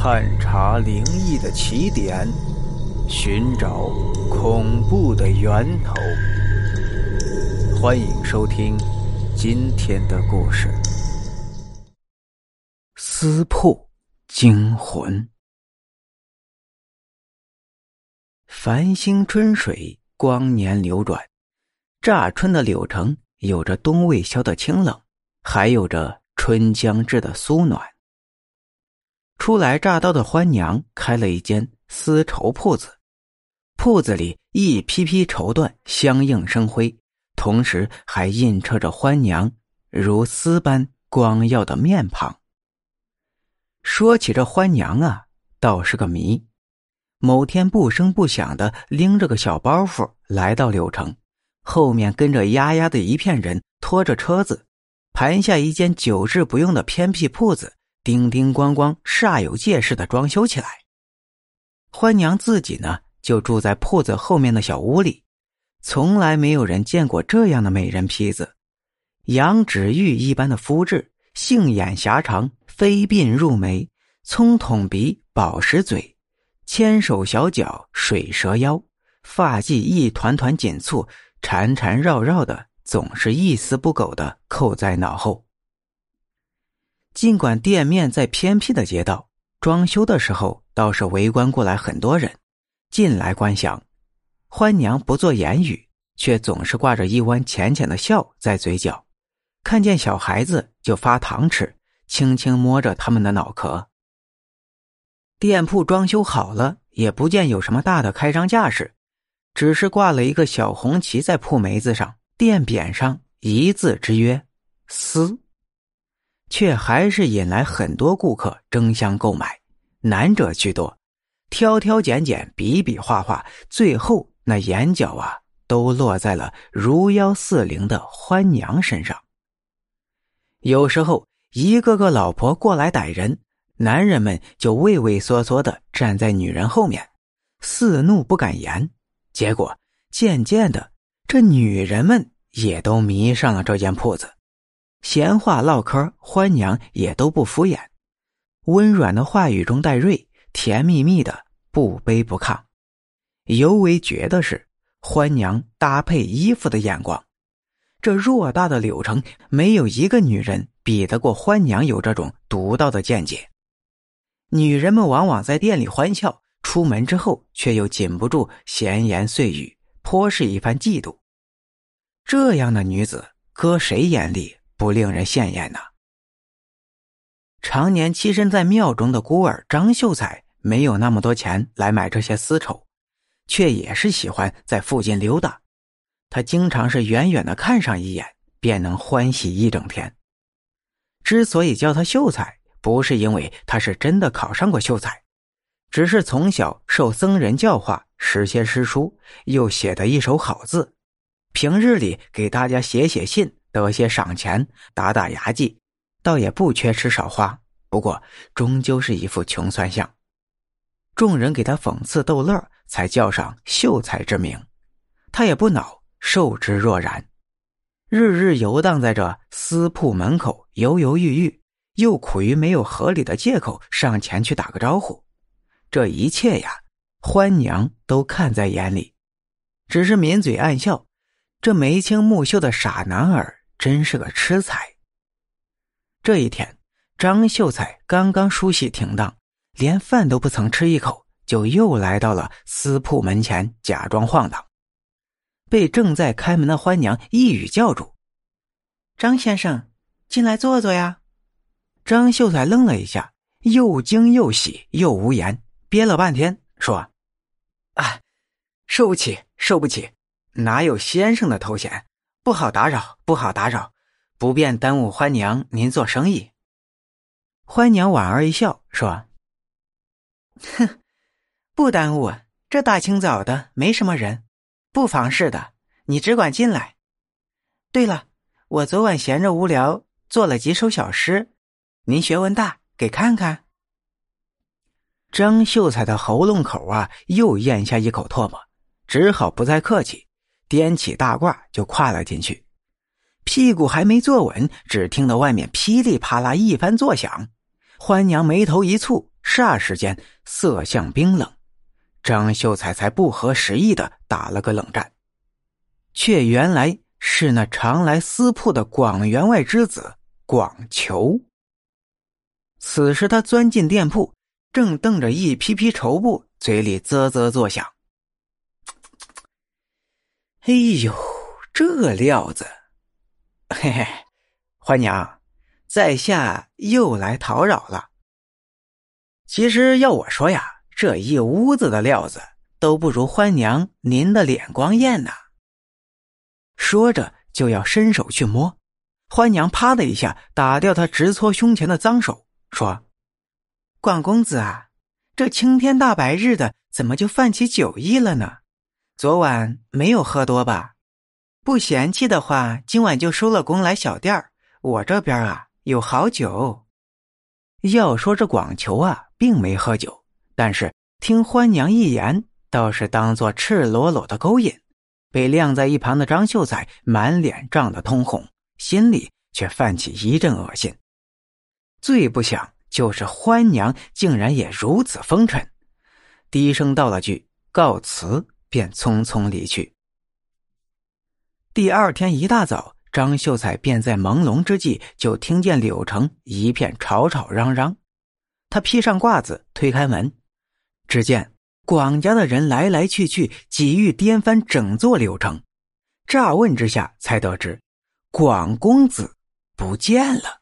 探查灵异的起点，寻找恐怖的源头。欢迎收听今天的故事《撕破惊魂》。繁星春水，光年流转，乍春的柳城有着冬未消的清冷，还有着春将至的酥暖。初来乍到的欢娘开了一间丝绸铺子，铺子里一批批绸缎相映生辉，同时还映衬着欢娘如丝般光耀的面庞。说起这欢娘啊，倒是个谜。某天不声不响的拎着个小包袱来到柳城，后面跟着丫丫的一片人，拖着车子，盘下一间久治不用的偏僻铺子。叮叮咣咣，煞有介事的装修起来。欢娘自己呢，就住在铺子后面的小屋里，从来没有人见过这样的美人坯子，羊脂玉一般的肤质，杏眼狭长，飞鬓入眉，葱筒鼻，宝石嘴，牵手小脚，水蛇腰，发髻一团团紧簇，缠缠绕绕的，总是一丝不苟的扣在脑后。尽管店面在偏僻的街道，装修的时候倒是围观过来很多人，进来观想。欢娘不做言语，却总是挂着一弯浅浅的笑在嘴角。看见小孩子就发糖吃，轻轻摸着他们的脑壳。店铺装修好了，也不见有什么大的开张架势，只是挂了一个小红旗在铺梅子上，店匾上一字之曰“丝”。却还是引来很多顾客争相购买，难者居多，挑挑拣拣，比比划划，最后那眼角啊，都落在了如妖似灵的欢娘身上。有时候，一个个老婆过来逮人，男人们就畏畏缩缩的站在女人后面，四怒不敢言。结果，渐渐的，这女人们也都迷上了这间铺子。闲话唠嗑，欢娘也都不敷衍，温软的话语中带锐，甜蜜蜜的，不卑不亢。尤为绝的是，欢娘搭配衣服的眼光，这偌大的柳城，没有一个女人比得过欢娘有这种独到的见解。女人们往往在店里欢笑，出门之后却又禁不住闲言碎语，颇是一番嫉妒。这样的女子，搁谁眼里？不令人羡艳呐。常年栖身在庙中的孤儿张秀才没有那么多钱来买这些丝绸，却也是喜欢在附近溜达。他经常是远远的看上一眼，便能欢喜一整天。之所以叫他秀才，不是因为他是真的考上过秀才，只是从小受僧人教化，识些诗书，又写得一手好字，平日里给大家写写信。得些赏钱，打打牙祭，倒也不缺吃少花。不过，终究是一副穷酸相。众人给他讽刺逗乐，才叫上秀才之名。他也不恼，受之若然。日日游荡在这私铺门口，犹犹豫豫，又苦于没有合理的借口上前去打个招呼。这一切呀，欢娘都看在眼里，只是抿嘴暗笑。这眉清目秀的傻男儿。真是个痴才。这一天，张秀才刚刚梳洗停当，连饭都不曾吃一口，就又来到了私铺门前，假装晃荡，被正在开门的欢娘一语叫住：“张先生，进来坐坐呀。”张秀才愣了一下，又惊又喜又无言，憋了半天说：“啊，受不起，受不起，哪有先生的头衔？”不好打扰，不好打扰，不便耽误欢娘您做生意。欢娘莞尔一笑说：“哼，不耽误。这大清早的没什么人，不妨事的，你只管进来。对了，我昨晚闲着无聊，做了几首小诗，您学问大，给看看。”张秀才的喉咙口啊，又咽下一口唾沫，只好不再客气。掂起大褂就跨了进去，屁股还没坐稳，只听得外面噼里啪啦一番作响。欢娘眉头一蹙，霎时间色相冰冷，张秀才才不合时宜的打了个冷战，却原来是那常来私铺的广员外之子广求。此时他钻进店铺，正瞪着一批批绸布，嘴里啧啧作响。哎呦，这料子！嘿嘿，欢娘，在下又来讨扰了。其实要我说呀，这一屋子的料子都不如欢娘您的脸光艳呐。说着就要伸手去摸，欢娘啪的一下打掉他直搓胸前的脏手。说：“广公子啊，这青天大白日的，怎么就犯起酒意了呢？昨晚没有喝多吧？不嫌弃的话，今晚就收了工来小店儿。我这边啊有好酒。要说这广求啊，并没喝酒，但是听欢娘一言，倒是当做赤裸裸的勾引，被晾在一旁的张秀才满脸涨得通红，心里却泛起一阵恶心。”最不想就是欢娘竟然也如此风尘，低声道了句告辞，便匆匆离去。第二天一大早，张秀才便在朦胧之际就听见柳城一片吵吵嚷嚷。他披上褂子，推开门，只见广家的人来来去去，几欲颠翻整座柳城。乍问之下，才得知广公子不见了。